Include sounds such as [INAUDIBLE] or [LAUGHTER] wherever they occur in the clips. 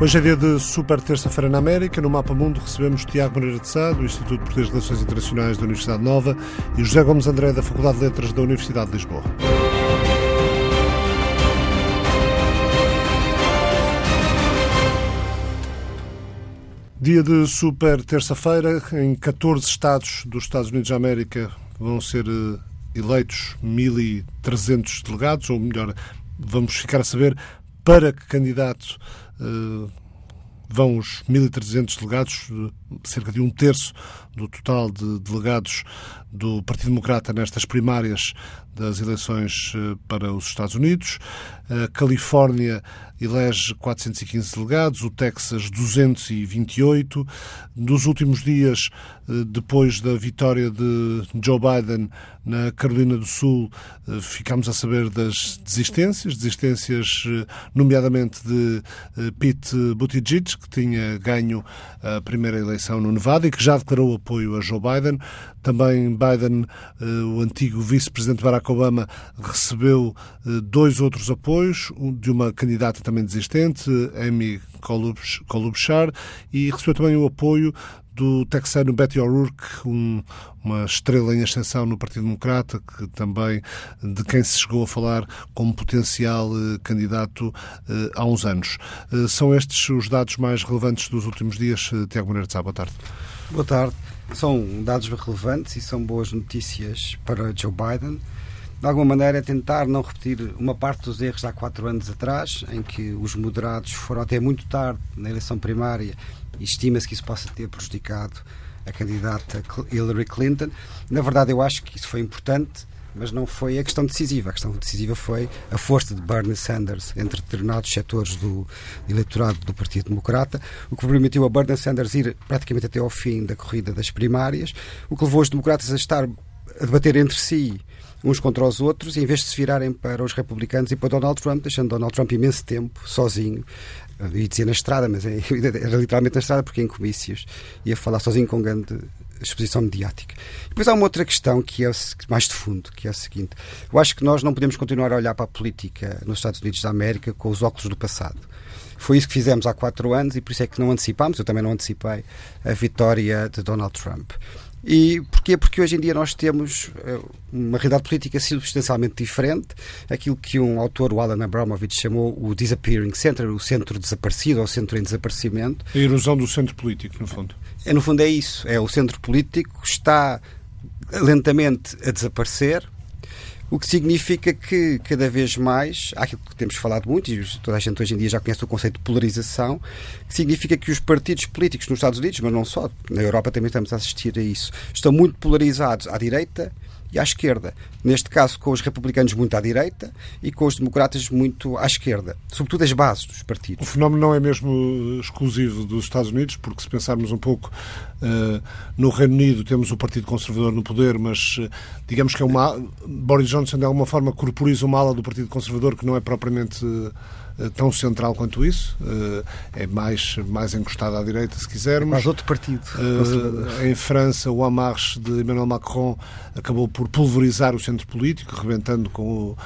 Hoje é dia de super terça-feira na América. No Mapa Mundo recebemos Tiago Moreira de Sá, do Instituto Português de Relações Internacionais da Universidade Nova, e José Gomes André, da Faculdade de Letras da Universidade de Lisboa. Dia de super terça-feira. Em 14 estados dos Estados Unidos da América vão ser eh, eleitos 1.300 delegados, ou melhor, vamos ficar a saber para que candidato uh, vão os 1.300 delegados, cerca de um terço do total de delegados do Partido Democrata nestas primárias das eleições eh, para os Estados Unidos. A Califórnia elege 415 delegados, o Texas 228. Nos últimos dias, eh, depois da vitória de Joe Biden na Carolina do Sul, eh, ficámos a saber das desistências, desistências nomeadamente de Pete Buttigieg, que tinha ganho a primeira eleição no Nevada e que já declarou apoio a Joe Biden. Também Biden, o antigo vice-presidente Barack Obama, recebeu dois outros apoios, de uma candidata também desistente, Amy Klobuchar, e recebeu também o apoio do texano Betty O'Rourke, um, uma estrela em ascensão no Partido Democrata, que também de quem se chegou a falar como potencial eh, candidato eh, há uns anos. Eh, são estes os dados mais relevantes dos últimos dias. Eh, Tiago Moreira de Sá, boa tarde. Boa tarde. São dados relevantes e são boas notícias para Joe Biden de alguma maneira, é tentar não repetir uma parte dos erros de há quatro anos atrás, em que os moderados foram até muito tarde na eleição primária e estima-se que isso possa ter prejudicado a candidata Hillary Clinton. Na verdade, eu acho que isso foi importante, mas não foi a questão decisiva. A questão decisiva foi a força de Bernie Sanders entre determinados setores do eleitorado do Partido Democrata, o que permitiu a Bernie Sanders ir praticamente até ao fim da corrida das primárias, o que levou os democratas a estar a debater entre si uns contra os outros, em vez de se virarem para os republicanos e para Donald Trump, deixando Donald Trump imenso tempo sozinho. Eu ia dizer na estrada, mas é, [LAUGHS] era literalmente na estrada, porque em comícios ia falar sozinho com grande exposição mediática. E depois há uma outra questão que é mais de fundo, que é a seguinte: eu acho que nós não podemos continuar a olhar para a política nos Estados Unidos da América com os óculos do passado. Foi isso que fizemos há quatro anos e por isso é que não antecipámos, eu também não antecipei, a vitória de Donald Trump. E porquê? Porque hoje em dia nós temos eh, uma realidade política substancialmente diferente. Aquilo que um autor, o Alan Abramovich, chamou o Disappearing Center, o centro desaparecido ou centro em desaparecimento. A erosão do centro político, no fundo. É, no fundo é isso. É o centro político está lentamente a desaparecer o que significa que cada vez mais, há aquilo que temos falado muito, e toda a gente hoje em dia já conhece o conceito de polarização, que significa que os partidos políticos nos Estados Unidos, mas não só, na Europa também estamos a assistir a isso, estão muito polarizados à direita e à esquerda. Neste caso, com os republicanos muito à direita e com os democratas muito à esquerda. Sobretudo as bases dos partidos. O fenómeno não é mesmo exclusivo dos Estados Unidos, porque se pensarmos um pouco uh, no Reino Unido, temos o Partido Conservador no poder, mas uh, digamos que é uma. Boris Johnson, de alguma forma, corporiza uma ala do Partido Conservador que não é propriamente. Uh, tão central quanto isso, é mais, mais encostado à direita, se quisermos. Mais outro partido. Em França, o Amarche de Emmanuel Macron acabou por pulverizar o centro político, rebentando com o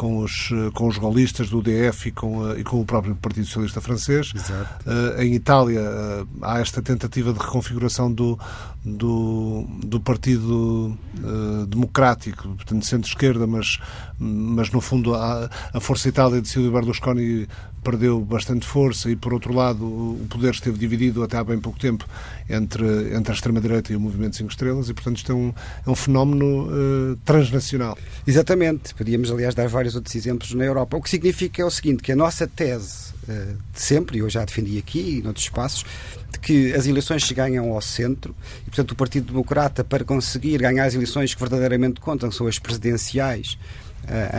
com os, com os golistas do DF e com, e com o próprio Partido Socialista Francês. Uh, em Itália uh, há esta tentativa de reconfiguração do, do, do Partido uh, Democrático, portanto centro-esquerda, mas, mas no fundo a, a Força Itália de Silvio Berlusconi perdeu bastante força e, por outro lado, o poder esteve dividido até há bem pouco tempo entre, entre a extrema-direita e o Movimento 5 Estrelas e, portanto, isto é um, é um fenómeno uh, transnacional. Exatamente. Podíamos, aliás, dar vários outros exemplos na Europa. O que significa é o seguinte, que a nossa tese uh, de sempre, e eu já defendi aqui e noutros espaços, de que as eleições se ganham ao centro e, portanto, o Partido Democrata, para conseguir ganhar as eleições que verdadeiramente contam, são as presidenciais,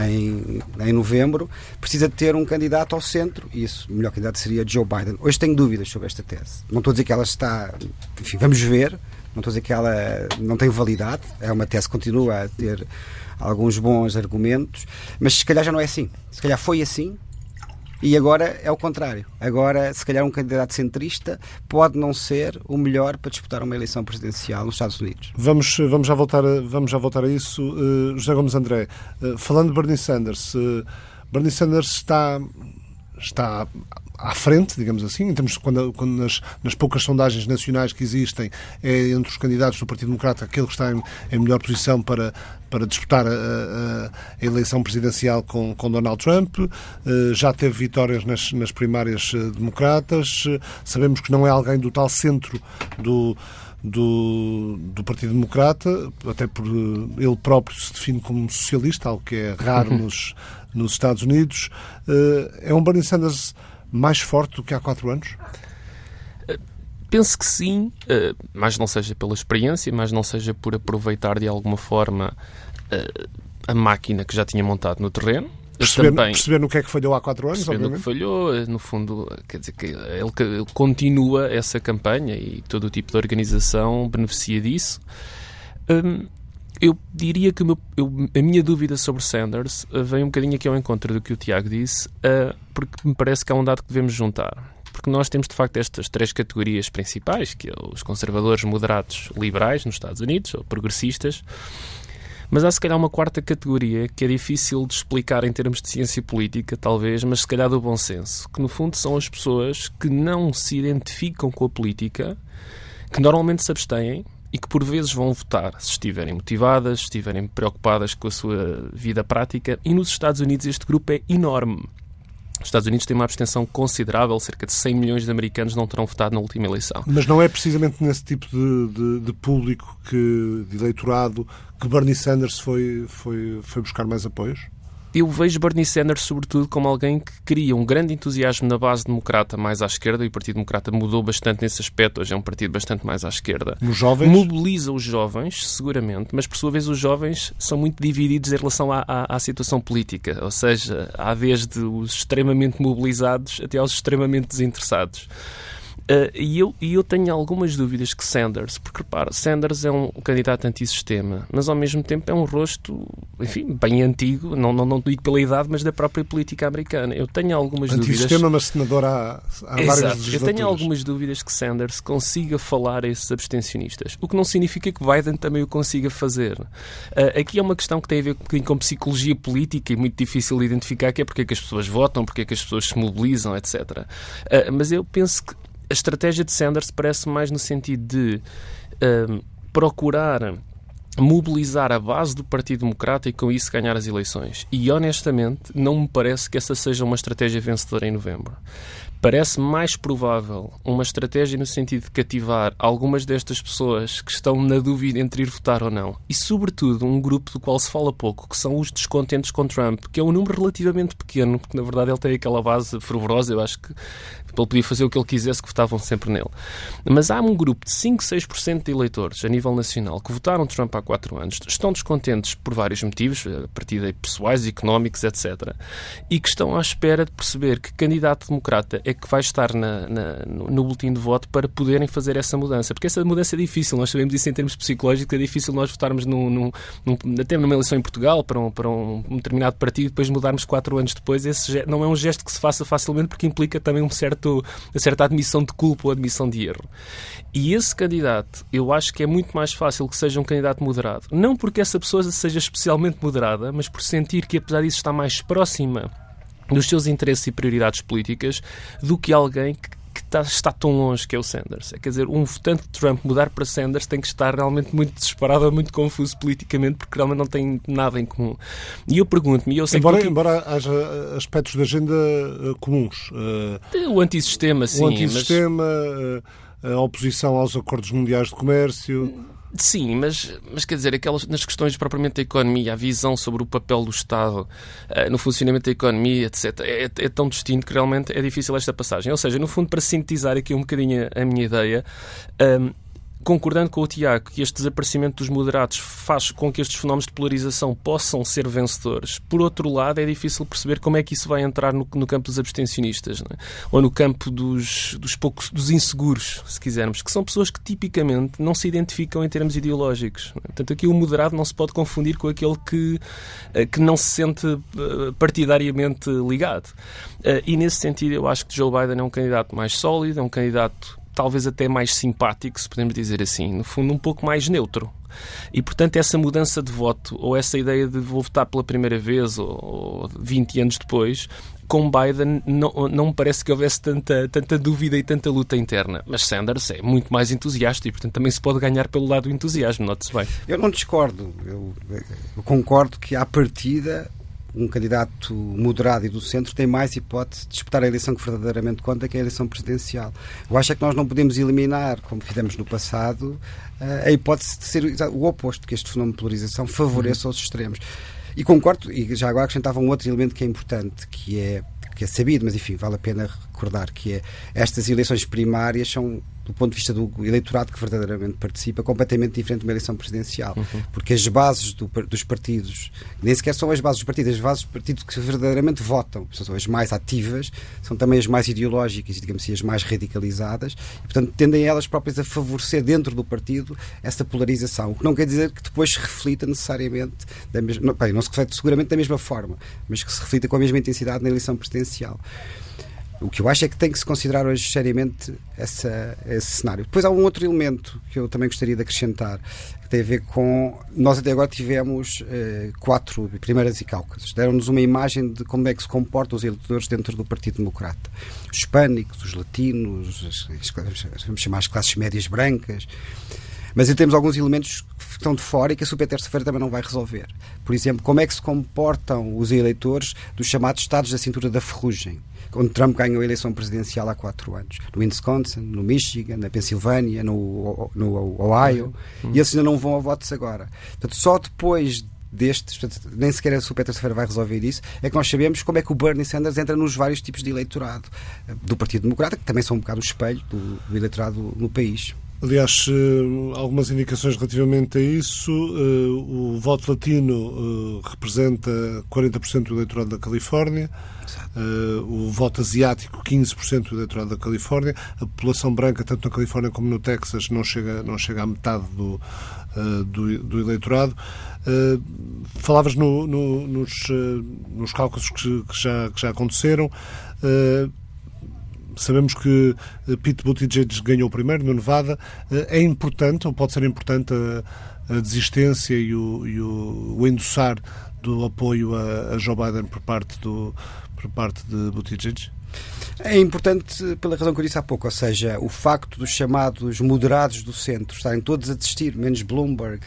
em, em novembro, precisa ter um candidato ao centro e isso, o melhor candidato seria Joe Biden. Hoje tenho dúvidas sobre esta tese. Não estou a dizer que ela está. Enfim, vamos ver. Não estou a dizer que ela não tem validade. É uma tese que continua a ter alguns bons argumentos, mas se calhar já não é assim. Se calhar foi assim e agora é o contrário. Agora, se calhar, um candidato centrista pode não ser o melhor para disputar uma eleição presidencial nos Estados Unidos. Vamos, vamos, já, voltar a, vamos já voltar a isso. Uh, José Gomes André, uh, falando de Bernie Sanders, uh, Bernie Sanders está está à frente, digamos assim, em termos de quando, quando nas, nas, poucas sondagens nacionais que existem, é entre os candidatos do Partido Democrata aquele que está em, em melhor posição para, para disputar a, a, a, eleição presidencial com, com Donald Trump. Uh, já teve vitórias nas, nas primárias uh, democratas. Uh, sabemos que não é alguém do tal centro do do, do Partido Democrata, até por ele próprio se define como socialista, algo que é raro [LAUGHS] nos, nos Estados Unidos. É um Bernie Sanders mais forte do que há quatro anos? Penso que sim, mas não seja pela experiência, mas não seja por aproveitar de alguma forma a máquina que já tinha montado no terreno, perceber, também, perceber no que é que falhou há quatro anos, obviamente. no que falhou, no fundo, quer dizer que ele, ele, continua essa campanha e todo o tipo de organização beneficia disso. Hum, eu diria que meu, eu, a minha dúvida sobre Sanders uh, vem um bocadinho aqui ao encontro do que o Tiago disse, uh, porque me parece que há um dado que devemos juntar. Porque nós temos, de facto, estas três categorias principais, que é os conservadores moderados liberais nos Estados Unidos, ou progressistas, mas há se calhar uma quarta categoria que é difícil de explicar em termos de ciência política, talvez, mas se calhar do bom senso, que no fundo são as pessoas que não se identificam com a política, que normalmente se abstêm e que por vezes vão votar se estiverem motivadas, se estiverem preocupadas com a sua vida prática. E nos Estados Unidos este grupo é enorme. Os Estados Unidos têm uma abstenção considerável, cerca de 100 milhões de americanos não terão votado na última eleição. Mas não é precisamente nesse tipo de, de, de público, que, de eleitorado, que Bernie Sanders foi, foi, foi buscar mais apoios? Eu vejo Bernie Sanders, sobretudo, como alguém que cria um grande entusiasmo na base democrata mais à esquerda, e o Partido Democrata mudou bastante nesse aspecto, hoje é um partido bastante mais à esquerda. Nos jovens? Mobiliza os jovens, seguramente, mas por sua vez os jovens são muito divididos em relação à, à, à situação política, ou seja, há desde os extremamente mobilizados até aos extremamente desinteressados. Uh, e, eu, e eu tenho algumas dúvidas que Sanders, porque repara, Sanders é um candidato antissistema, mas ao mesmo tempo é um rosto, enfim, bem antigo, não, não, não digo pela idade, mas da própria política americana. Eu tenho algumas dúvidas. Antissistema, mas senador há, há legislaturas. Eu tenho algumas dúvidas que Sanders consiga falar a esses abstencionistas, o que não significa que Biden também o consiga fazer. Uh, aqui é uma questão que tem a ver com, com psicologia política e muito difícil de identificar, que é porque é que as pessoas votam, porque é que as pessoas se mobilizam, etc. Uh, mas eu penso que a estratégia de Sanders parece mais no sentido de uh, procurar mobilizar a base do Partido Democrata e com isso ganhar as eleições. E honestamente, não me parece que essa seja uma estratégia vencedora em novembro. Parece mais provável uma estratégia no sentido de cativar algumas destas pessoas que estão na dúvida entre ir votar ou não. E, sobretudo, um grupo do qual se fala pouco, que são os descontentes com Trump, que é um número relativamente pequeno, porque na verdade ele tem aquela base fervorosa, eu acho que ele podia fazer o que ele quisesse, que votavam sempre nele. Mas há um grupo de 5, 6% de eleitores a nível nacional que votaram Trump há 4 anos, estão descontentes por vários motivos, a partir de pessoais, económicos, etc. E que estão à espera de perceber que candidato democrata é que vai estar na, na, no boletim de voto para poderem fazer essa mudança. Porque essa mudança é difícil, nós sabemos isso em termos psicológicos, é difícil nós votarmos num, num, num, até numa eleição em Portugal para um, para um determinado partido e depois mudarmos 4 anos depois. Esse não é um gesto que se faça facilmente porque implica também um certo, uma certa admissão de culpa ou admissão de erro. E esse candidato, eu acho que é muito mais fácil que seja um candidato moderado. Não porque essa pessoa seja especialmente moderada, mas por sentir que, apesar disso, está mais próxima dos seus interesses e prioridades políticas do que alguém que que está, está, tão longe que é o Sanders. É, quer dizer, um votante de Trump mudar para Sanders tem que estar realmente muito desesperado ou muito confuso politicamente porque realmente não tem nada em comum. E eu pergunto-me... Eu sei embora, que... embora haja aspectos de agenda uh, comuns. Uh, o antissistema, sim. O antissistema, mas... a oposição aos acordos mundiais de comércio... Sim, mas, mas quer dizer, aquelas, nas questões propriamente da economia, a visão sobre o papel do Estado uh, no funcionamento da economia, etc., é, é, tão distinto que realmente é difícil esta passagem. Ou seja, no fundo, para sintetizar aqui um bocadinho a minha ideia, um, ehm, concordando com o Tiago que este desaparecimento dos moderados faz com que estes fenómenos de polarização possam ser vencedores, por outro lado, é difícil perceber como é que isso vai entrar no, no campo dos abstencionistas, é? ou no campo dos, dos poucos dos inseguros, se quisermos, que são pessoas que tipicamente não se identificam em termos ideológicos. É? Portanto, aqui o moderado não se pode confundir com aquele que, eh, que não se sente eh, partidariamente ligado. Eh, e nesse sentido, eu acho que Joe Biden é um candidato mais sólido, é um candidato talvez até mais simpático, se podemos dizer assim, no fundo um pouco mais neutro. E, portanto, essa mudança de voto, ou essa ideia de vou votar pela primeira vez, ou, ou 20 anos depois, com Biden não, não me parece que houvesse tanta, tanta dúvida e tanta luta interna. Mas Sanders é muito mais entusiasta e, portanto, também se pode ganhar pelo lado do entusiasmo, note-se bem. Eu não discordo. Eu, eu concordo que, à partida, um candidato moderado e do centro tem mais hipótese de disputar a eleição que verdadeiramente conta, que é a eleição presidencial. Eu acho é que nós não podemos eliminar, como fizemos no passado, eh, a hipótese de ser o oposto, que este fenómeno de polarização favoreça os extremos. E concordo, e já agora acrescentava um outro elemento que é importante, que é que é sabido, mas enfim, vale a pena recordar que é estas eleições primárias são do ponto de vista do eleitorado que verdadeiramente participa, completamente diferente de uma eleição presidencial. Uhum. Porque as bases do, dos partidos, nem sequer são as bases dos partidos, as bases dos partidos que verdadeiramente votam, são as mais ativas, são também as mais ideológicas e, digamos assim, as mais radicalizadas, e, portanto, tendem elas próprias a favorecer dentro do partido essa polarização. O que não quer dizer que depois se reflita necessariamente, da mesma, não, bem, não se reflete seguramente da mesma forma, mas que se reflita com a mesma intensidade na eleição presidencial. O que eu acho é que tem que se considerar hoje seriamente essa, esse cenário. Depois há um outro elemento que eu também gostaria de acrescentar, que tem a ver com. Nós até agora tivemos eh, quatro primeiras e cáucasos. Deram-nos uma imagem de como é que se comportam os eleitores dentro do Partido Democrata. Os hispânicos, os latinos, as, as, vamos chamar as classes médias brancas. Mas temos alguns elementos que estão de fora e que a super terça-feira também não vai resolver. Por exemplo, como é que se comportam os eleitores dos chamados Estados da cintura da ferrugem onde Trump ganhou a eleição presidencial há quatro anos. No Wisconsin, no Michigan, na Pensilvânia, no, no Ohio. Uhum. E esses ainda não vão a votos agora. Portanto, só depois destes, nem sequer a super terça-feira vai resolver isso, é que nós sabemos como é que o Bernie Sanders entra nos vários tipos de eleitorado do Partido Democrata, que também são um bocado o espelho do, do eleitorado no país. Aliás, eh, algumas indicações relativamente a isso. Eh, o voto latino eh, representa 40% do eleitorado da Califórnia. o voto asiático, 15% do eleitorado da Califórnia. A população branca, tanto na Califórnia como no Texas, não chega, não chega à metade do, do, do eleitorado. falavas no, no, nos, nos cálculos que, que, já, que já aconteceram. Sabemos que eh, Pete Buttigieg ganhou o primeiro no Nevada. Eh, é importante, ou pode ser importante, a, a desistência e o, e o, o endossar do apoio a, a, Joe Biden por parte, do, por parte de Buttigieg? É importante pela razão que eu disse há pouco, ou seja, o facto dos chamados moderados do centro estarem todos a desistir, menos Bloomberg,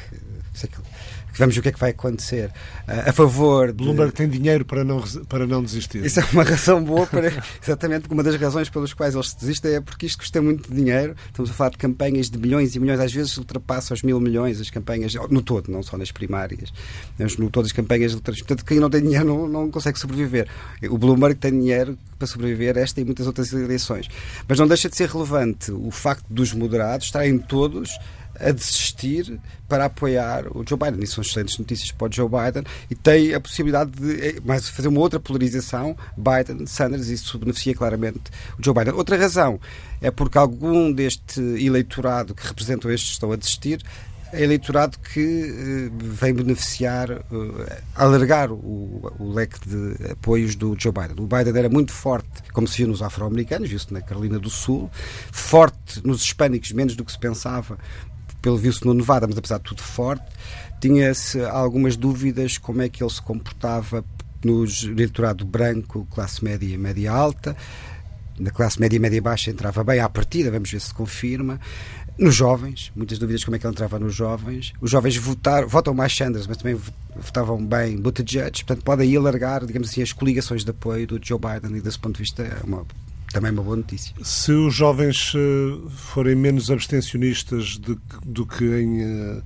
vamos ver o que é que vai acontecer. Uh, a favor. De... Bloomberg tem dinheiro para não, para não desistir. Isso é uma razão boa para. exatamente, uma das razões pelas quais eles desistem é porque isto custa muito dinheiro. Estamos a falar de campanhas de milhões e milhões, às vezes ultrapassa os mil milhões as campanhas, no todo, não só nas primárias, mas no todas as campanhas Portanto, quem não tem dinheiro não, não consegue sobreviver. O Bloomberg tem dinheiro para sobreviver esta e muitas outras eleições. Mas não deixa de ser relevante o facto dos moderados estarem todos a desistir para apoiar o Joe Biden. Isso são excelentes notícias para o Joe Biden e tem a possibilidade de eh, mais fazer uma outra polarização, Biden-Sanders, isso beneficia claramente o Joe Biden. Outra razão é porque algum deste eleitorado que representam estes estão a desistir é eleitorado que uh, vem beneficiar, uh, alargar o, o, leque de apoios do Joe Biden. O Biden era muito forte, como se viu nos afro-americanos, viu-se na Carolina do Sul, forte nos hispânicos, menos do que se pensava pelo visto no Nevada, mas apesar de tudo forte, tinha-se algumas dúvidas como é que ele se comportava no eleitorado branco, classe média e média alta. Na classe média e média baixa entrava bem à partida, vamos ver se confirma. Nos jovens, muitas dúvidas como é que ele entrava nos jovens. Os jovens votar, votam mais Sanders, mas também votavam bem Buttigieg, portanto podem aí alargar, digamos assim, as coligações de apoio do Joe Biden e desse ponto de vista é uma também uma boa notícia. Se os jovens eh, forem menos abstencionistas do que em, eh,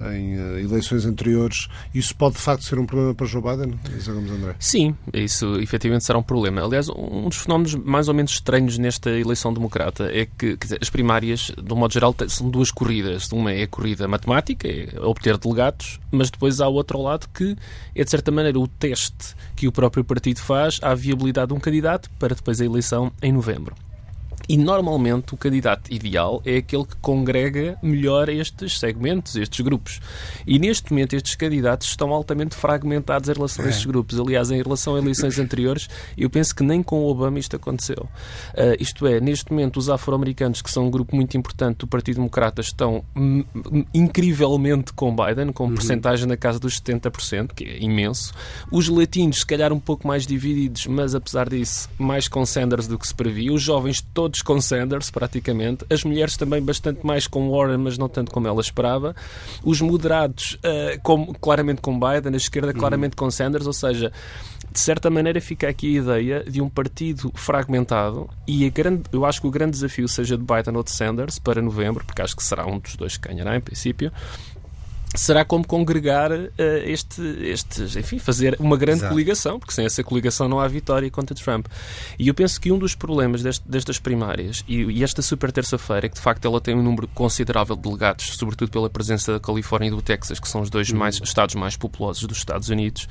em eh, eleições anteriores, isso pode de facto ser um problema para Joe Biden? André. Sim, isso efetivamente será um problema. Aliás, um dos fenómenos mais ou menos estranhos nesta eleição democrata é que dizer, as primárias, de um modo geral, são duas corridas. Uma é a corrida matemática, é obter delegados, mas depois há o outro lado que é, de certa maneira, o teste que o próprio partido faz à viabilidade de um candidato para depois a eleição em novembro. E normalmente o candidato ideal é aquele que congrega melhor estes segmentos, estes grupos. E neste momento estes candidatos estão altamente fragmentados em relação a estes é. grupos. Aliás, em relação a eleições [COUGHS] anteriores, eu penso que nem com o Obama isto aconteceu. Uh, isto é, neste momento os afro-americanos, que são um grupo muito importante do Partido Democrata, estão incrivelmente com Biden, com uhum. porcentagem na casa dos 70%, que é imenso. Os latinos, se calhar um pouco mais divididos, mas apesar disso, mais com Sanders do que se previa. Os jovens todos todos com Sanders, praticamente. As mulheres também bastante mais com Warren, mas não tanto como ela esperava. Os moderados, uh, com, claramente com Biden, a esquerda, claramente com Sanders, ou seja, de certa maneira fica aqui a ideia de um partido fragmentado e grande, eu acho que o grande desafio seja de Biden ou de Sanders para novembro, porque acho que será um dos dois que ganhará em princípio, será como congregar uh, este, estes, enfim, fazer uma grande Exato. coligação, porque sem essa coligação não há vitória contra Trump. E eu penso que um dos problemas deste, destas primárias, e, e esta super terça-feira, é que de facto ela tem um número considerável de delegados, sobretudo pela presença da Califórnia e do Texas, que são os dois uhum. mais, estados mais populosos dos Estados Unidos,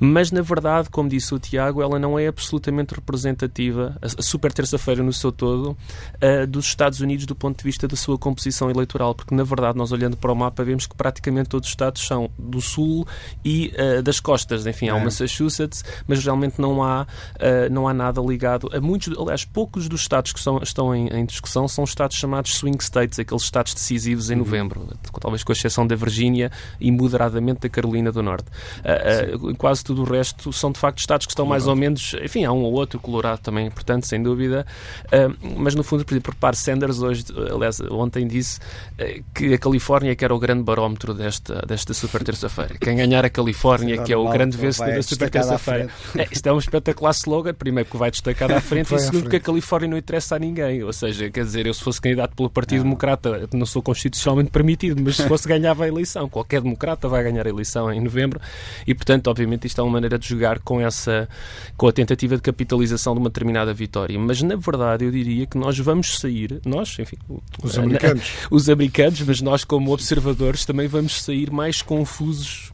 mas na verdade, como disse o Tiago, ela não é absolutamente representativa, a, a super terça-feira no seu todo, uh, dos Estados Unidos do ponto de vista da sua composição eleitoral, porque na verdade, nós olhando para o mapa, vemos que praticamente praticamente todos os estados são do sul e uh, das costas. Enfim, há o é. Massachusetts, mas realmente não há, uh, não há nada ligado a muitos, aliás, poucos dos estados que são, estão em, em, discussão são estados chamados swing states, aqueles estados decisivos em uhum. novembro, talvez com exceção da Virgínia e moderadamente da Carolina do Norte. Uh, quase tudo o resto são de facto estados que estão Colorado. mais ou menos, enfim, há um ou outro, Colorado também importante, sem dúvida, mas no fundo, por exemplo, repare, Sanders hoje, aliás, ontem disse que a Califórnia que era o grande barómetro desta, desta super terça-feira. Quem ganhar a Califórnia, que é o grande vencedor da super terça-feira. É, isto é um espetacular slogan, primeiro que vai destacar à [LAUGHS] frente e segundo que a Califórnia não interessa a ninguém. Ou seja, quer dizer, eu se fosse candidato pelo Partido não. Democrata, não sou constitucionalmente permitido, mas se [LAUGHS] fosse ganhava a eleição. Qualquer democrata vai ganhar a eleição em novembro e, portanto, obviamente isto é uma maneira de jogar com essa, com a tentativa de capitalização de uma determinada vitória. Mas, na verdade, eu diria que nós vamos sair, nós, enfim, os americanos, [LAUGHS] os americanos mas nós como observadores também vamos sair mais confusos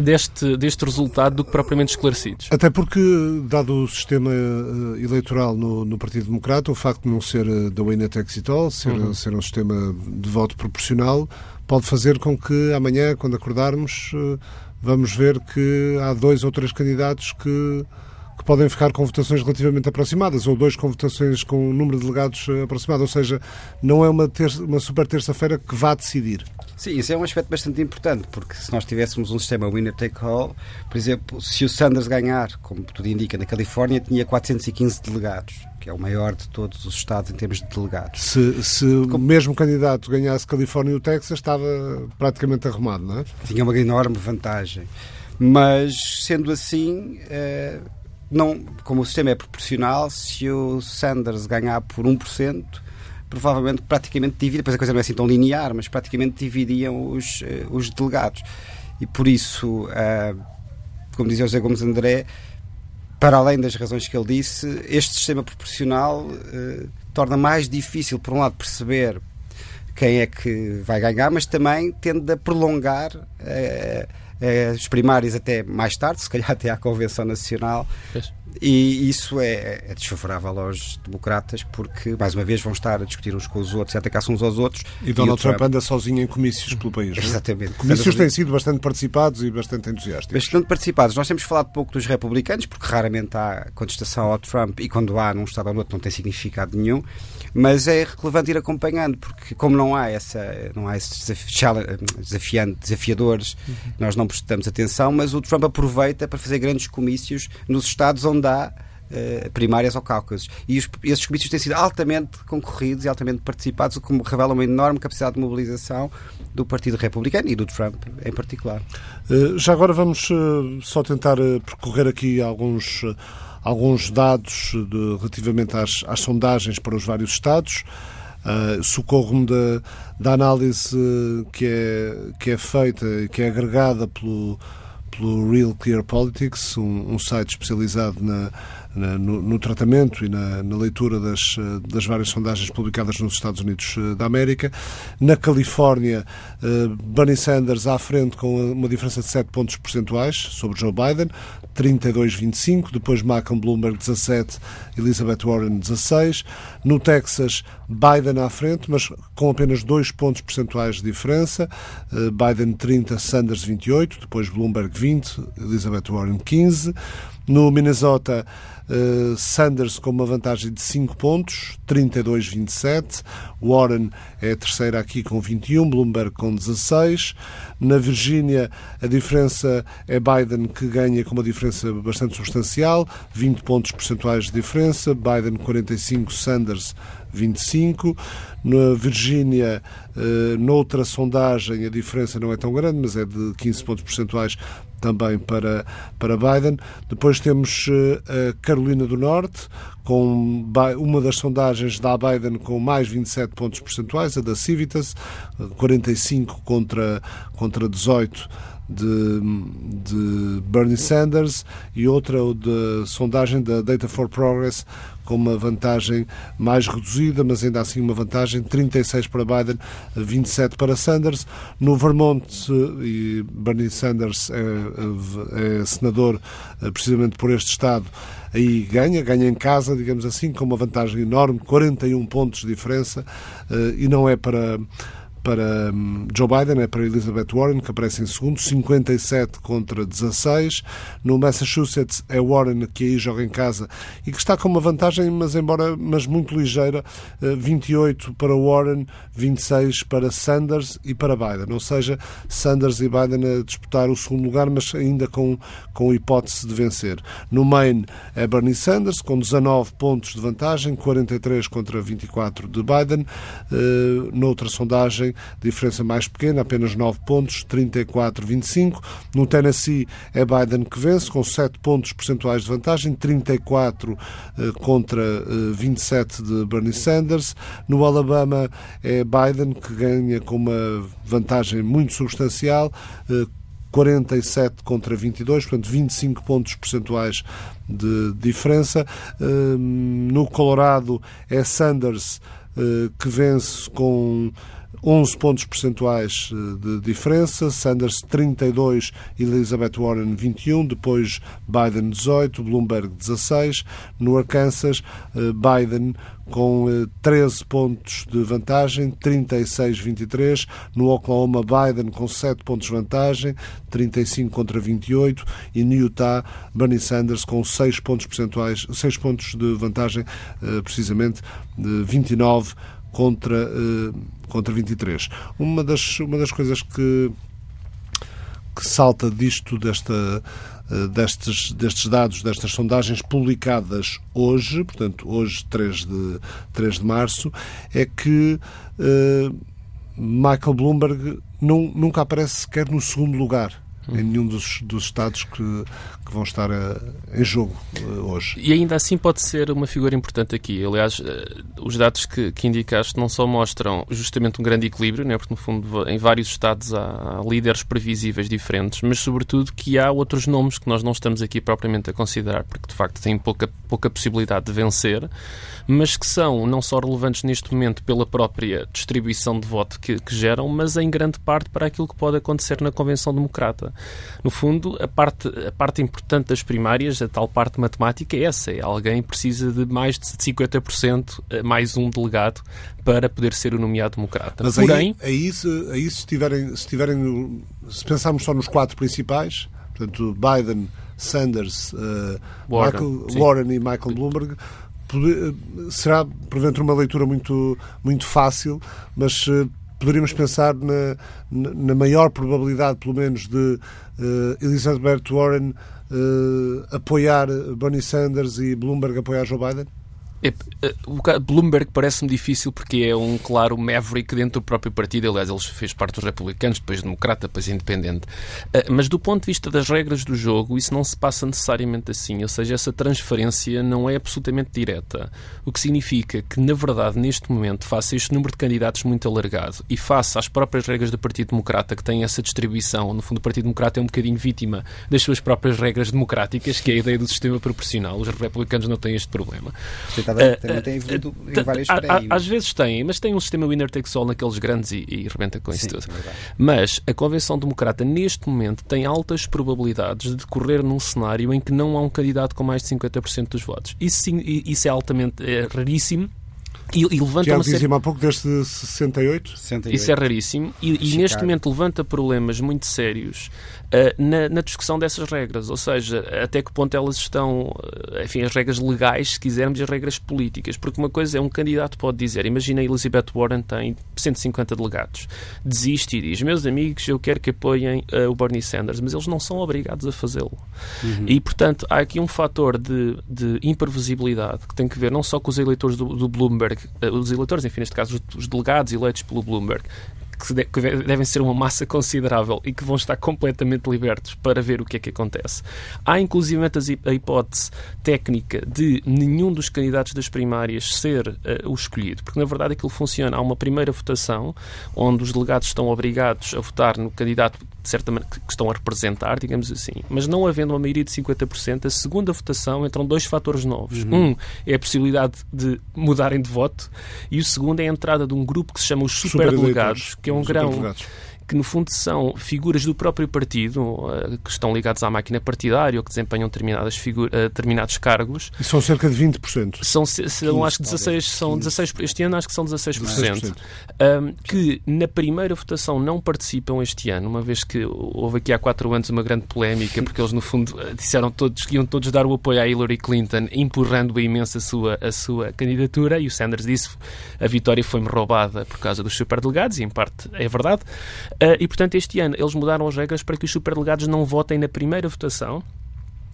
deste, deste resultado do que propriamente esclarecidos. Até porque, dado o sistema uh, eleitoral no, no, Partido Democrata, o facto de não ser uh, da winner takes it all, ser, uhum. ser um sistema de voto proporcional, pode fazer com que amanhã, quando acordarmos, uh, vamos ver que há dois ou três candidatos que podem ficar com votações relativamente aproximadas, ou dois com votações com um número de delegados aproximado, ou seja, não é uma, terça, uma super terça-feira que vá decidir. Sim, isso é um aspecto bastante importante, porque se nós tivéssemos um sistema winner-take-all, por exemplo, se o Sanders ganhar, como tudo indica, na Califórnia, tinha 415 delegados, que é o maior de todos os estados em termos de delegados. Se, se como... o mesmo candidato ganhasse Califórnia e o Texas, estava praticamente arrumado, não é? Tinha uma enorme vantagem. Mas, sendo assim, eh, não, como o sistema é proporcional, se o Sanders ganhar por 1%, provavelmente praticamente divide, depois a coisa não é assim tão linear, mas praticamente dividiam os, eh, os delegados. E por isso, uh, como dizia José Gomes André, para além das razões que ele disse, este sistema proporcional uh, torna mais difícil, por um lado, perceber quem é que vai ganhar, mas também tende a prolongar as primárias até mais tarde, se calhar até à Convenção Nacional. E isso é, é, desfavorável aos democratas porque, mais uma vez, vão estar a discutir uns com os outros e a atacar-se uns aos outros. E Donald e Trump, Trump, anda sozinho em comícios pelo país. É? Exatamente. Comícios têm sido bastante participados e bastante entusiásticos. Bastante participados. Nós temos falado pouco dos republicanos porque raramente há contestação ao Trump e quando há num estado ou no outro não tem significado nenhum. Mas é relevante ir acompanhando porque, como não há, essa, não há esses desafiantes, desafiadores, uhum. nós não prestamos atenção, mas o Trump aproveita para fazer grandes comícios nos estados onde há Uh, primárias ou caucasos. E os, esses comícios têm sido altamente concorridos e altamente participados, o que revela uma enorme capacidade de mobilização do Partido Republicano e do Trump em particular. Uh, já agora vamos uh, só tentar percorrer aqui alguns, alguns dados de, relativamente às, às, sondagens para os vários Estados. Socorro-me da, da análise que é, que é feita, que é agregada pelo pelo Real Clear Politics, um, um site especializado na, no, no, tratamento e na, na leitura das, das, várias sondagens publicadas nos Estados Unidos da América. Na Califórnia, Bernie Sanders à frente com uma diferença de 7 pontos percentuais sobre Joe Biden, 32-25, depois Malcolm Bloomberg 17, Elizabeth Warren 16. No Texas, Biden à frente, mas com apenas 2 pontos percentuais de diferença. Biden 30, Sanders 28, depois Bloomberg 20, Elizabeth Warren 15. No Minnesota, uh, Sanders com uma vantagem de 5 pontos, 32-27. Warren é a terceira aqui com 21, Bloomberg com 16. Na Virgínia, a diferença é Biden que ganha com uma diferença bastante substancial, 20 pontos percentuais de diferença. Biden 45, Sanders 25. Na Virgínia, uh, noutra sondagem, a diferença não é tão grande, mas é de 15 pontos percentuais também para, para Biden. Depois temos eh, a Carolina do Norte, com uma das sondagens da Biden com mais 27 pontos percentuais, a da Civitas, 45 contra, contra 18 de, de Bernie Sanders e outra de sondagem da Data for Progress com uma vantagem mais reduzida, mas ainda assim uma vantagem 36 para Biden, 27 para Sanders. No Vermont, e Bernie Sanders é, é senador eh, precisamente por este estado, aí ganha, ganha em casa, digamos assim, com uma vantagem enorme, 41 pontos de diferença, eh, e não é para para hum, Joe Biden, é para Elizabeth Warren, que aparece em segundo, 57 contra 16. No Massachusetts é Warren que aí joga em casa e que está com uma vantagem, mas embora mas muito ligeira, 28 eh, para Warren, 26 para Sanders e para Biden. Ou seja, Sanders e Biden a disputar o segundo lugar, mas ainda com, com hipótese de vencer. No Maine é Bernie Sanders, com 19 pontos de vantagem, 43 contra 24 de Biden. Uh, noutra sondagem, diferença mais pequena, apenas 9 pontos, 34-25. No Tennessee é Biden que vence, com 7 pontos percentuais de vantagem, 34 eh, contra 27 eh, de Bernie Sanders. No Alabama é Biden que ganha com uma vantagem muito substancial, 47 eh, contra 22, portanto 25 pontos percentuais de diferença. No Colorado é Sanders que vence com 11 pontos percentuais eh, de diferença, Sanders 32, Elizabeth Warren 21, depois Biden 18, Bloomberg 16. No Arkansas, eh, Biden com 13 eh, pontos de vantagem, 36-23. No Oklahoma, Biden com 7 pontos de vantagem, 35 contra 28. E no Utah, Bernie Sanders com 6 pontos percentuais, 6 pontos de vantagem, precisamente de 29 contra contra 23. Uma das, uma das coisas que, que salta disto, desta, eh, destes, destes dados, destas sondagens publicadas hoje, portanto, hoje, 3 de, 3 de março, é que uh, Michael Bloomberg nunca aparece sequer no segundo lugar em nenhum dos, dos Estados que, que vão estar a, em jogo uh, hoje. E ainda assim pode ser uma figura importante aqui. Aliás, uh, os dados que, que indicaste não só mostram justamente um grande equilíbrio, né, porque no fundo em vários Estados há líderes previsíveis diferentes, mas sobretudo que há outros nomes que nós não estamos aqui propriamente a considerar, porque de facto têm pouca, pouca possibilidade de vencer, mas que são não só relevantes neste momento pela própria distribuição de voto que, que geram, mas em grande parte para aquilo que pode acontecer na Convenção Democrata. No fundo, a parte, a parte importante das primárias, a tal parte matemática, é essa. É alguém precisa de mais de 50% eh, mais um delegado para poder ser o nomeado democrata. Mas Porém, aí, aí, se, aí se, tiverem, se tiverem, se pensarmos só nos quatro principais, portanto, Biden, Sanders, uh, Warren, Michael, Warren e Michael Bloomberg, será porventura uma leitura muito, muito fácil, mas poderíamos pensar na, na maior probabilidade, pelo menos, de uh, Elizabeth Warren uh, apoiar Bernie Sanders e Bloomberg apoiar Joe Biden? É, eh, o Bloomberg parece-me difícil porque é um claro maverick dentro do próprio partido. Aliás, ele fez parte dos republicanos, depois democrata, depois independente. Eh, mas do ponto de vista das regras do jogo, isso não se passa necessariamente assim. Ou seja, essa transferência não é absolutamente direta. O que significa que, na verdade, neste momento, face a este número de candidatos muito alargado e face às próprias regras do Partido Democrata, que tem essa distribuição, no fundo, o Partido Democrata é um bocadinho vítima das suas próprias regras democráticas, que é a ideia do sistema proporcional. Os republicanos não têm este problema. Também, também tem evoluído em várias Às vezes tem, mas tem um sistema winner takes all naqueles grandes e, e rebenta com isso tudo. Mas a Convenção Democrata, neste momento, tem altas probabilidades de decorrer num cenário em que não há um candidato com mais de 50% dos votos. Isso, isso é altamente é raríssimo e, e levanta Já uma série... há pouco, desde 68? 68. Isso é raríssimo. E, e neste momento levanta problemas muito sérios uh, na, na, discussão dessas regras. Ou seja, até que ponto elas estão, uh, enfim, as regras legais, se quisermos, e as regras políticas. Porque uma coisa é, um candidato pode dizer, imagina Elizabeth Warren tem 150 delegados, desiste e diz, meus amigos, eu quero que apoiem uh, o Bernie Sanders, mas eles não são obrigados a fazê-lo. Uhum. E, portanto, há aqui um fator de, de imprevisibilidade que tem que ver não só com os eleitores do, do Bloomberg, os eleitores, enfim, neste caso os delegados eleitos pelo Bloomberg, que devem ser uma massa considerável e que vão estar completamente libertos para ver o que é que acontece. Há inclusive a hipótese técnica de nenhum dos candidatos das primárias ser uh, o escolhido, porque na verdade aquilo funciona. Há uma primeira votação onde os delegados estão obrigados a votar no candidato de certa maneira, que estão a representar, digamos assim. Mas não havendo uma maioria de 50%, a segunda votação entram dois fatores novos. Uhum. Um é a possibilidade de mudarem de voto e o segundo é a entrada de um grupo que se chama os superdelegados, super que é um grão que no fundo são figuras do próprio partido eh, que estão ligados à máquina partidária ou que desempenham determinadas eh, determinados cargos. E são cerca de 20%. São, são acho que 16, são 16, este ano acho que são 16%. 16%. Um, que na primeira votação não participam este ano, uma vez que houve aqui há quatro anos uma grande polémica, porque eles no fundo eh, disseram todos que iam todos dar o apoio à Hillary Clinton, empurrando a imensa a sua, a sua candidatura, e o Sanders disse a vitória foi-me roubada por causa dos superdelegados, e em parte é verdade. Uh, e, portanto, este ano eles mudaram as regras para que os superdelegados não votem na primeira votação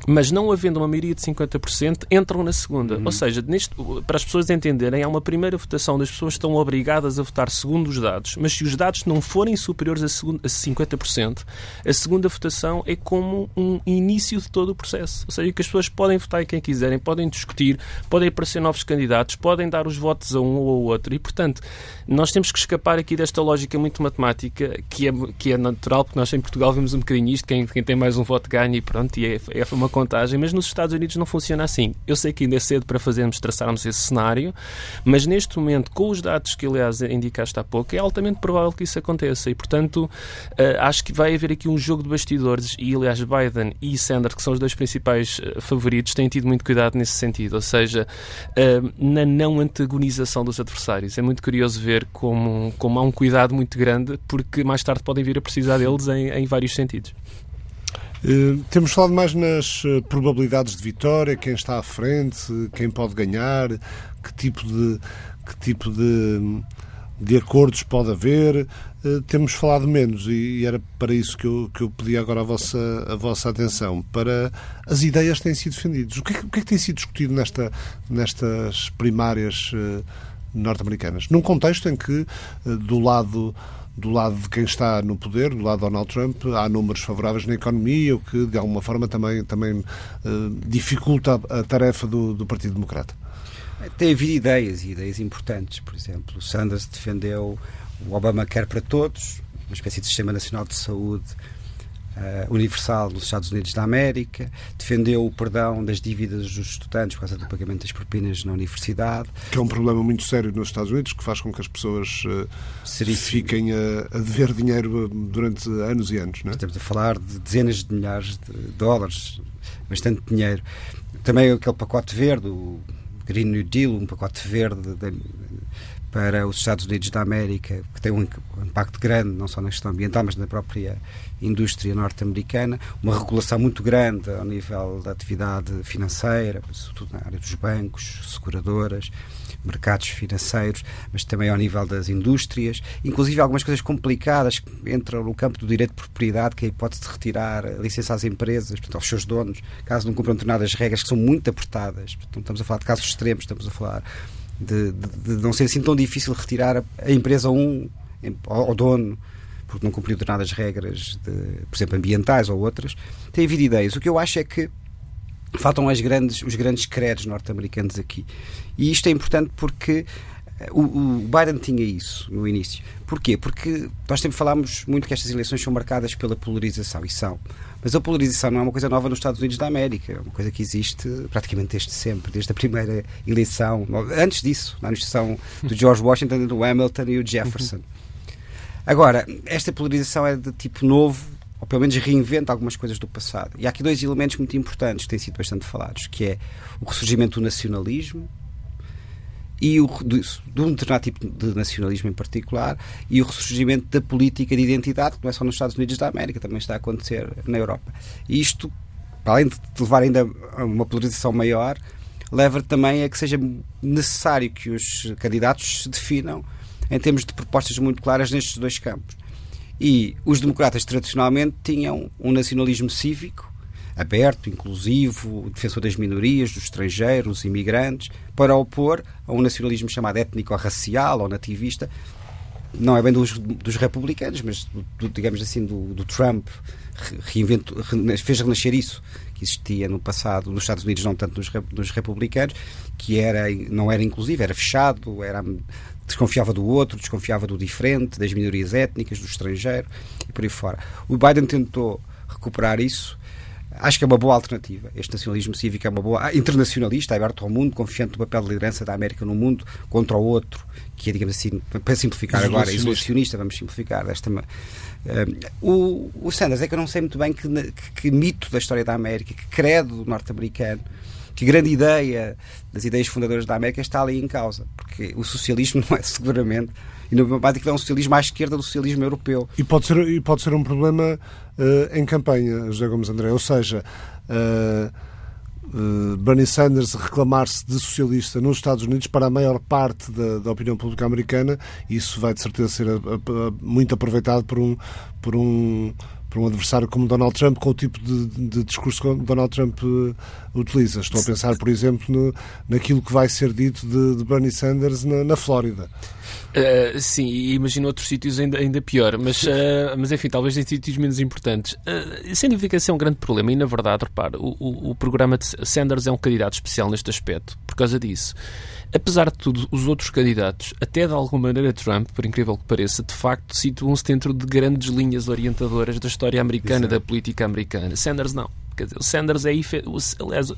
mas não havendo uma maioria de 50%, entram na segunda. Uhum. Ou seja, neste, para as pessoas entenderem, há uma primeira votação das pessoas estão obrigadas a votar segundo os dados, mas se os dados não forem superiores a, a 50%, a segunda votação é como um início de todo o processo. Ou seja, que as pessoas podem votar em quem quiserem, podem discutir, podem aparecer novos candidatos, podem dar os votos a um ou ao outro. E, portanto, nós temos que escapar aqui desta lógica muito matemática, que é, que é natural, porque nós em Portugal vemos um bocadinho isto, quem, quem tem mais um voto ganha e pronto, e é, é uma contagem, mas nos Estados Unidos não funciona assim. Eu sei que ainda é cedo para fazermos, traçarmos esse cenário, mas neste momento, com os dados que, aliás, indicaste há pouco, é altamente provável que isso aconteça e, portanto, uh, acho que vai haver aqui um jogo de bastidores e, aliás, Biden e Sanders, que são os dois principais uh, favoritos, têm tido muito cuidado nesse sentido, ou seja, uh, na não antagonização dos adversários. É muito curioso ver como, como há um cuidado muito grande, porque mais tarde podem vir a precisar deles em, em vários sentidos. Eh, temos falado mais nas eh, probabilidades de vitória, quem está à frente, quem pode ganhar, que tipo de, que tipo de, de acordos pode haver. Uh, temos falado menos e, era para isso que eu, que eu pedi agora a vossa, a vossa atenção, para as ideias que têm sido defendidas. O que, é, o que, é que tem sido discutido nesta, nestas primárias norte-americanas? Num contexto em que, do lado do lado de quem está no poder, do lado de Donald Trump, há números favoráveis na economia, o que de alguma forma também, também uh, dificulta a tarefa do, do Partido Democrata. Tem havido ideias, e ideias importantes. Por exemplo, Sanders defendeu o Obama quer para todos, uma espécie de sistema nacional de saúde uh, universal nos Estados Unidos da América, defendeu o perdão das dívidas dos estudantes por causa do pagamento das propinas na universidade. Que é um problema muito sério nos Estados Unidos, que faz com que as pessoas uh, fiquem a, a, dever dinheiro durante anos e anos. Não é? Estamos a falar de dezenas de milhares de dólares, bastante dinheiro. Também aquele pacote verde, o Green New Deal, um pacote verde de, para os Estados Unidos da América, que tem um impacto grande, não só na questão ambiental, mas na própria indústria norte-americana, uma regulação muito grande ao nível da atividade financeira, sobretudo na área dos bancos, seguradoras, mercados financeiros, mas também ao nível das indústrias, inclusive algumas coisas complicadas que entram no campo do direito de propriedade, que é a hipótese de retirar a licença às empresas, portanto, aos seus donos, caso não cumpram determinadas regras que são muito apertadas. Portanto, estamos a falar de casos extremos, estamos a falar de, de, de não ser assim tão difícil retirar a, a empresa um, ao, ao dono porque não cumpriu determinadas regras, de, por exemplo, ambientais ou outras, tem havido ideias. O que eu acho é que faltam as grandes, os grandes credos norte-americanos aqui. E isto é importante porque o, o, Biden tinha isso no início. Porquê? Porque nós sempre falámos muito que estas eleições são marcadas pela polarização, e são. Mas a polarização não é uma coisa nova nos Estados Unidos da América, é uma coisa que existe praticamente desde sempre, desde a primeira eleição, antes disso, na administração do George [LAUGHS] Washington, do Hamilton e o Jefferson. Agora, esta polarização é de tipo novo, ou pelo menos reinventa algumas coisas do passado. E há aqui dois elementos muito importantes que têm sido bastante falados, que é o ressurgimento do nacionalismo e o, de, de um determinado tipo de nacionalismo em particular e o ressurgimento da política de identidade, que não é só nos Estados Unidos da América, também está a acontecer na Europa. E isto, além de levar ainda a uma polarização maior, leva também a que seja necessário que os candidatos se definam em termos de propostas muito claras nestes dois campos. E os democratas tradicionalmente tinham um nacionalismo cívico aberto, inclusivo, defensor das minorias, dos estrangeiros, imigrantes, para opor a um nacionalismo chamado étnico-racial ou nativista, não é bem dos, dos republicanos, mas do, digamos assim do, do Trump reinventou, fez renascer isso que existia no passado nos Estados Unidos, não tanto nos, nos republicanos, que era não era inclusivo, era fechado, era desconfiava do outro, desconfiava do diferente, das minorias étnicas, do estrangeiro e por aí fora. O Biden tentou recuperar isso. Acho que é uma boa alternativa. Este nacionalismo cívico é uma boa. Ah, internacionalista, aberto ao mundo, confiante no papel de liderança da América no mundo contra o outro, que é, digamos assim, para simplificar agora, isolacionista, vamos simplificar desta. Um, o, o Sanders é que eu não sei muito bem que, que, que mito da história da América, que credo norte-americano que grande ideia das ideias fundadoras da América está ali em causa, porque o socialismo [LAUGHS] não é seguramente, e no que é um socialismo à esquerda do socialismo europeu. E pode ser, e pode ser um problema uh, em campanha, José Gomes André, ou seja, uh, uh, Bernie Sanders reclamar-se de socialista nos Estados Unidos para a maior parte da, da opinião pública americana, isso vai de certeza ser a, a, a, muito aproveitado por um, por um para um adversário como Donald Trump, com o tipo de, de discurso que Donald Trump uh, utiliza. Estou a pensar, por exemplo, no, naquilo que vai ser dito de, de Bernie Sanders na, na Flórida. Uh, sim, e imagino outros sítios ainda, ainda pior, mas, uh, [LAUGHS] mas enfim, talvez em sítios menos importantes. Uh, sem dúvida que esse é um grande problema e, na verdade, repare, o, o, o programa de Sanders é um candidato especial neste aspecto, por causa disso. Apesar de tudo, os outros candidatos, até de alguma maneira Trump, por incrível que pareça, de facto situam-se dentro de grandes linhas orientadoras da história americana, Exato. da política americana. Sanders não. Quer dizer, o Sanders é. Aliás,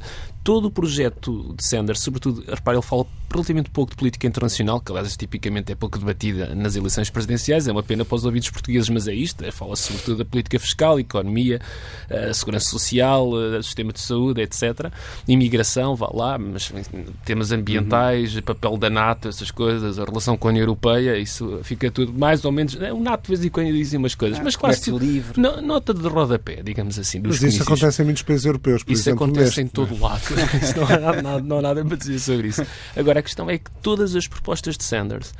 todo o projeto de Sanders, sobretudo, repare, ele fala relativamente pouco de política internacional, que aliás tipicamente é pouco debatida nas eleições presidenciais, é uma pena para os ouvidos portugueses, mas é isto, é, fala-se sobretudo da política fiscal, economia, a segurança social, a sistema de saúde, etc. Imigração, vá lá, mas temas ambientais, uhum. papel da NATO, essas coisas, a relação com a União Europeia, isso fica tudo mais ou menos. O NATO de vez em quando dizem umas coisas, ah, mas quase tudo, livre. nota de rodapé, digamos assim. mas isso acontece em muitos países europeus, por isso exemplo. Isso acontece neste. em todo lado. Isso não, há nada, não há nada para dizer sobre isso. Agora, a questão é que todas as propostas de Sanders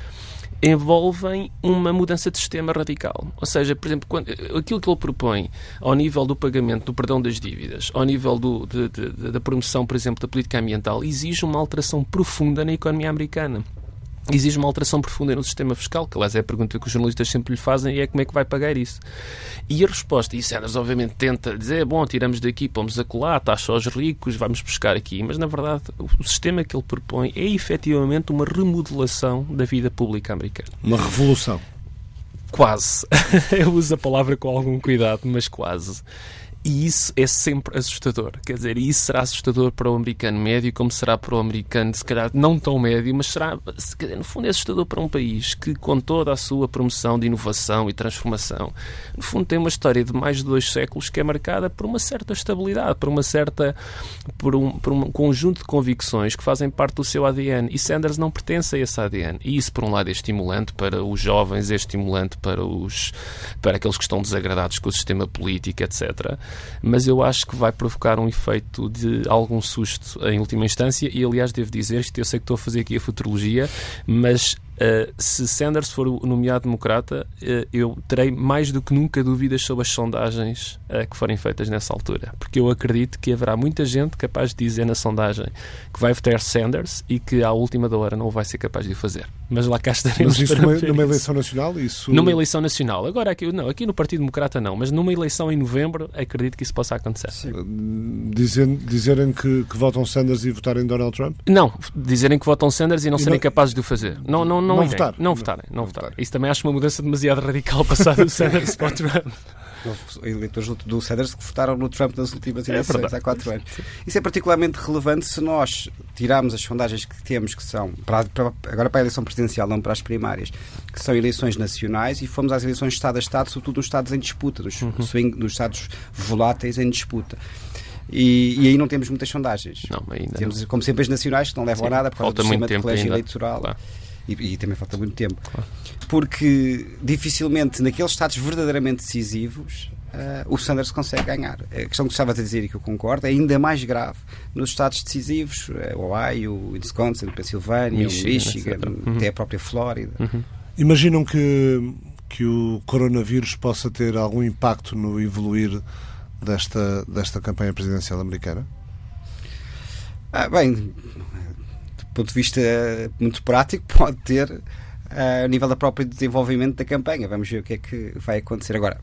envolvem uma mudança de sistema radical. Ou seja, por exemplo, quando, aquilo que ele propõe ao nível do pagamento, do perdão das dívidas, ao nível do, de, de, da promoção, por exemplo, da política ambiental, exige uma alteração profunda na economia americana exige uma alteração profunda no sistema fiscal, que aliás é a pergunta que os jornalistas sempre lhe fazem e é como é que vai pagar isso. E a resposta, e Sanders obviamente tenta dizer, bom, tiramos daqui, pomos a colar, taxa aos ricos, vamos buscar aqui, mas na verdade o sistema que ele propõe é efetivamente uma remodelação da vida pública americana. Uma revolução. Quase. [LAUGHS] Eu uso a palavra com algum cuidado, mas quase. E isso é sempre assustador. Quer dizer, isso será assustador para o americano médio, como será para o americano, se calhar, não tão médio, mas será, no fundo, é assustador para um país que, com toda a sua promoção de inovação e transformação, no fundo, tem uma história de mais de dois séculos que é marcada por uma certa estabilidade, por uma certa. por um, por um conjunto de convicções que fazem parte do seu ADN. E Sanders não pertence a esse ADN. E isso, por um lado, é estimulante para os jovens, é estimulante para, os, para aqueles que estão desagradados com o sistema político, etc mas eu acho que vai provocar um efeito de algum susto em última instância. E aliás, devo dizer isto, eu sei que estou a fazer aqui a futurologia, mas Uh, se Sanders for nomeado democrata, uh, eu terei mais do que nunca dúvidas sobre as sondagens uh, que forem feitas nessa altura. Porque eu acredito que haverá muita gente capaz de dizer na sondagem que vai votar Sanders e que à última da hora não vai ser capaz de o fazer. Mas lá cá estaremos. Mas isso numa, numa eleição nacional? Isso... Numa eleição nacional. Agora, aqui, não, aqui no Partido Democrata não, mas numa eleição em novembro, acredito que isso possa acontecer. Dizer, dizerem que, que votam Sanders e votarem Donald Trump? Não, dizerem que votam Sanders e não e serem não... capazes de o fazer. Não, não, não, não, votar. não votarem. Não, não votarem. Isso também acho uma mudança demasiado radical passada do Sanders [LAUGHS] para o Trump. eleitores do Sanders que votaram no Trump nas últimas é eleições é há quatro anos. Isso é particularmente relevante se nós tirarmos as sondagens que temos, que são para, para, agora para a eleição presidencial, não para as primárias, que são eleições nacionais, e fomos às eleições de Estado a Estado, sobretudo nos Estados em disputa, nos, uhum. nos Estados voláteis em disputa. E, e, aí não temos muitas sondagens. Não, ainda temos, não. como sempre, as nacionais, que não levam Sim, a nada por causa do sistema de colégio ainda. eleitoral. Claro. E, e, também falta muito tempo. Claro. Porque dificilmente, naqueles estados verdadeiramente decisivos, uh, o Sanders consegue ganhar. A questão que estava a dizer e que eu concordo é ainda mais grave nos estados decisivos, uh, Ohio, Wisconsin, Pensilvânia, Michigan, Michigan uhum. até a própria Flórida. Uhum. Imaginam que, que o coronavírus possa ter algum impacto no evoluir desta, desta campanha presidencial americana? Ah, bem, ponto de vista muito prático, [LAUGHS] pode ter uh, a nível da própria desenvolvimento da campanha. Vamos ver o que é que vai acontecer agora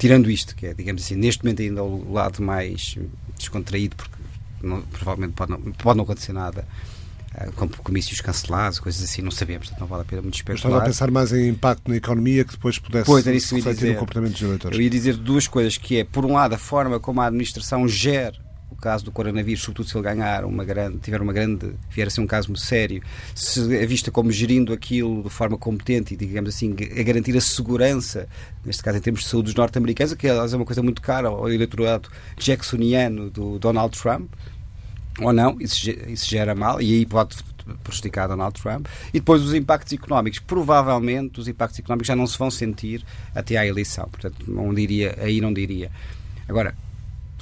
tirando isto, que é, digamos assim, neste momento ainda o lado mais descontraído, porque não, provavelmente pode não, pode não acontecer nada, uh, como comícios cancelados, coisas assim, não sabemos, portanto não vale a pena muito especular. Estava a pensar mais em impacto na economia que depois pudesse pois, refletir no comportamento dos eleitores. Eu ia dizer duas coisas, que é, por um lado, a forma como a administração gera caso do coronavírus, sobretudo se ele ganhar uma grande, tiver uma grande, vier a ser um caso sério, se é vista como gerindo aquilo de forma competente e, digamos assim, a garantir a segurança, neste caso em termos de saúde dos norte-americanos, que é uma coisa muito cara ao eleitorado jacksoniano do Donald Trump, ou não, isso, isso gera mal, e aí pode prejudicar Donald Trump. E depois os impactos económicos. Provavelmente os impactos económicos já não se vão sentir até à eleição. Portanto, não diria, aí não diria. Agora,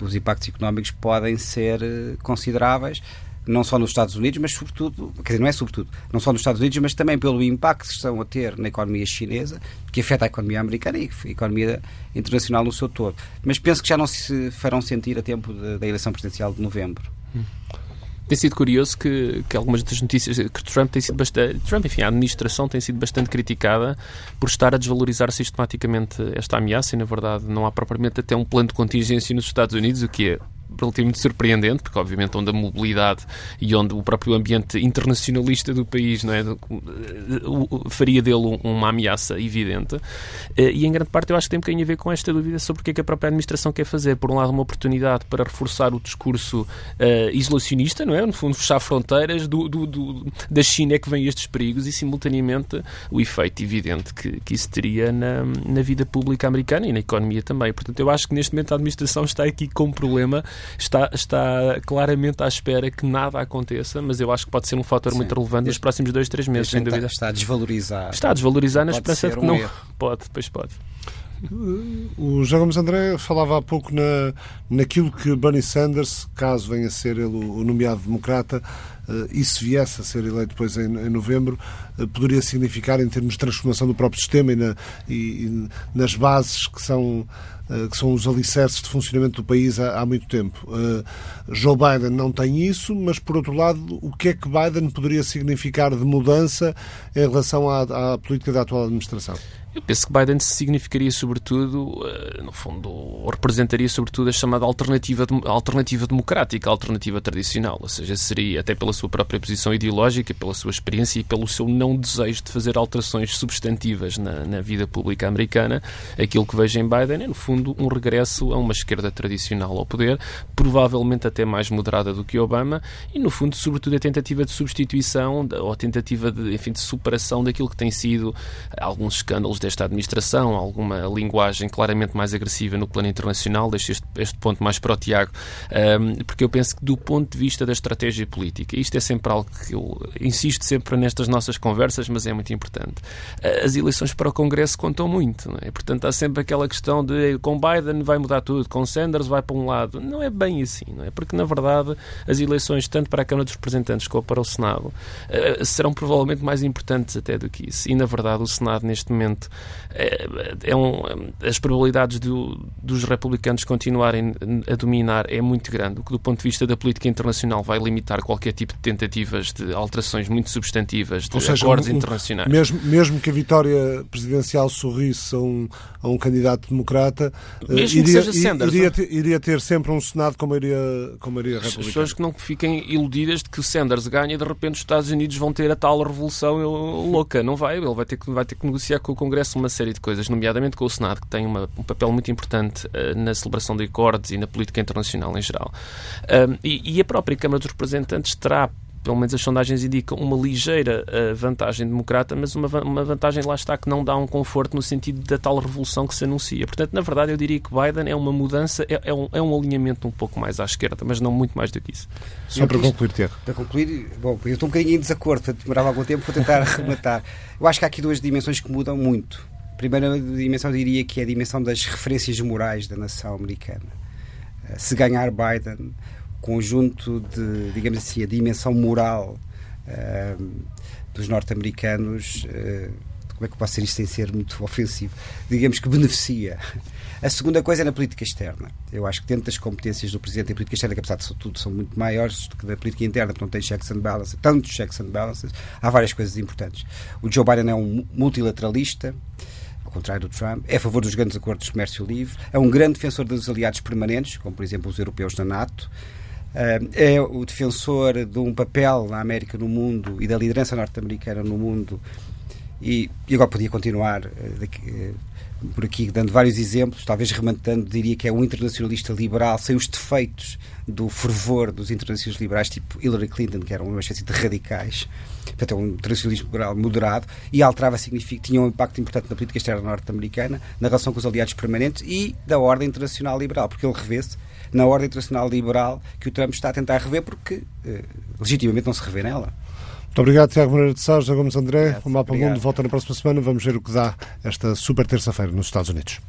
os impactos económicos podem ser eh, consideráveis não só nos Estados Unidos, mas sobretudo, quer dizer, não é sobretudo, não só nos Estados Unidos, mas também pelo impacto que estão a ter na economia chinesa, que afeta a economia americana e a economia internacional no seu todo. Mas penso que já não se farão sentir a tempo da eleição presidencial de novembro. Hum. Tem sido curioso que, que algumas das notícias que Trump tem sido bastante. Trump, enfim, a administração tem sido bastante criticada por estar a desvalorizar sistematicamente esta ameaça e, na verdade, não há propriamente até um plano de contingência nos Estados Unidos, o que é relativamente surpreendente, porque obviamente onde a mobilidade e onde o próprio ambiente internacionalista do país não é, faria dele uma ameaça evidente. Eh, e em grande parte eu acho que tem um bocadinho a ver com esta dúvida sobre o que é que a própria administração quer fazer. Por um lado, uma oportunidade para reforçar o discurso uh, isolacionista, não é? No fundo, fechar fronteiras do, do, do, da China é que vêm estes perigos e, simultaneamente, o efeito evidente que, que isso teria na, na vida pública americana e na economia também. Portanto, eu acho que neste momento a administração está aqui com um problema está, está claramente à espera que nada aconteça, mas eu acho que pode ser um fator Sim. muito relevante este, nos próximos dois, três meses, sem dúvida. Está a desvalorizar. Está a desvalorizar na esperança de que um não. Erro. Pode, depois pode. O João Gomes André falava há pouco na, naquilo que Bernie Sanders, caso venha a ser ele o nomeado democrata, uh, e se viesse a ser eleito depois em, em novembro, uh, poderia significar em termos de transformação do próprio sistema e, na, e, e nas bases que são eh, que são os alicerces de funcionamento do país há, há muito tempo. Uh, Joe Biden não tem isso, mas, por outro lado, o que é que Biden poderia significar de mudança em relação à, à política da atual administração? Eu penso que Biden significaria, sobretudo, eh, no fundo, representaria, sobretudo, a chamada alternativa, alternativa democrática, a alternativa tradicional. Ou seja, seria, até pela sua própria posição ideológica, pela sua experiência e pelo seu não desejo de fazer alterações substantivas na, na vida pública americana, aquilo que vejo em Biden é, no fundo, um regresso a uma esquerda tradicional ao poder, provavelmente até mais moderada do que Obama, e, no fundo, sobretudo, a tentativa de substituição ou a tentativa de, enfim, de superação daquilo que tem sido alguns escândalos desta administração, alguma linguagem claramente mais agressiva no plano internacional. Deixo este, este ponto mais para o Tiago, um, porque eu penso que, do ponto de vista da estratégia política, isto é sempre algo que eu insisto sempre nestas nossas conversas, mas é muito importante. As eleições para o Congresso contam muito, é? Portanto, há sempre aquela questão de com Biden vai mudar tudo, com Sanders vai para um lado. Não é bem assim, não é? Porque, na verdade, as eleições, tanto para a Câmara dos Representantes como para o Senado, eh, serão provavelmente mais importantes até do que isso. E, na verdade, o Senado, neste momento, é, é um, as probabilidades do, dos republicanos continuarem a dominar é muito grande, o que, do ponto de vista da política internacional, vai limitar qualquer tipo de tentativas de alterações muito substantivas de Ou seja, acordos um, internacionais. Mesmo, mesmo que a vitória presidencial sorrisse a um, a um candidato democrata, eh, mesmo iria, que seja Sanders, iria, ter, iria ter sempre um Senado com maioria, com maioria republicana. As pessoas que não fiquem iludidas de que o Sanders ganha e de repente os Estados Unidos vão ter a tal revolução louca. Não vai, ele vai ter que, vai ter que negociar com o Congresso uma série de coisas, nomeadamente com o Senado, que tem uma, um papel muito importante uh, na celebração de acordos e na política internacional em geral. E, e a própria Câmara dos Representantes terá pelo menos as sondagens indicam uma ligeira uh, vantagem democrata, mas uma, uma vantagem lá está que não dá um conforto no sentido da tal revolução que se anuncia. Portanto, na verdade, eu diria que Biden é uma mudança, é, é, um, é um alinhamento um pouco mais à esquerda, mas não muito mais do que isso. Só para concluir, Tiago. Para concluir, bom, eu estou um bocadinho em desacordo, portanto, demorava algum tempo, vou tentar [LAUGHS] rematar. Eu acho que há aqui duas dimensões que mudam muito. A primeira dimensão, eu diria que é a dimensão das referências morais da nação americana. Eh, se ganhar Biden, conjunto de, digamos assim, a dimensão moral uh, dos norte-americanos, uh, como é que eu posso ser isto sem ser muito ofensivo? Digamos que beneficia. A segunda coisa é na política externa. Eu acho que dentro das competências do Presidente, a política externa, que apesar de tudo são muito maiores do que da política interna, porque não tem checks and balances, tantos checks and balances, há várias coisas importantes. O Joe Biden é um multilateralista, ao contrário do Trump, é a favor dos grandes acordos de comércio livre, é um grande defensor dos aliados permanentes, como por exemplo os europeus na NATO, é o defensor de um papel na América no mundo e da liderança norte-americana no mundo. E, e, agora podia continuar eh, daqui, eh, por aqui dando vários exemplos, talvez rematando, diria que é um internacionalista liberal sem os defeitos do fervor dos internacionalistas liberais, tipo Hillary Clinton, que eram uma espécie de radicais. Portanto, é um internacionalismo liberal moderado e alterava significa tinha um impacto importante na política externa norte-americana, na relação com os aliados permanentes e da ordem internacional liberal, porque ele revê-se na ordem internacional liberal que o Trump está a tentar rever porque eh, legitimamente não se revê nela. Muito obrigado, Tiago Moreira de Sá, José Gomes André. Obrigado, o Mapa obrigado. Mundo volta na próxima semana. Vamos ver o que dá esta super terça-feira nos Estados Unidos.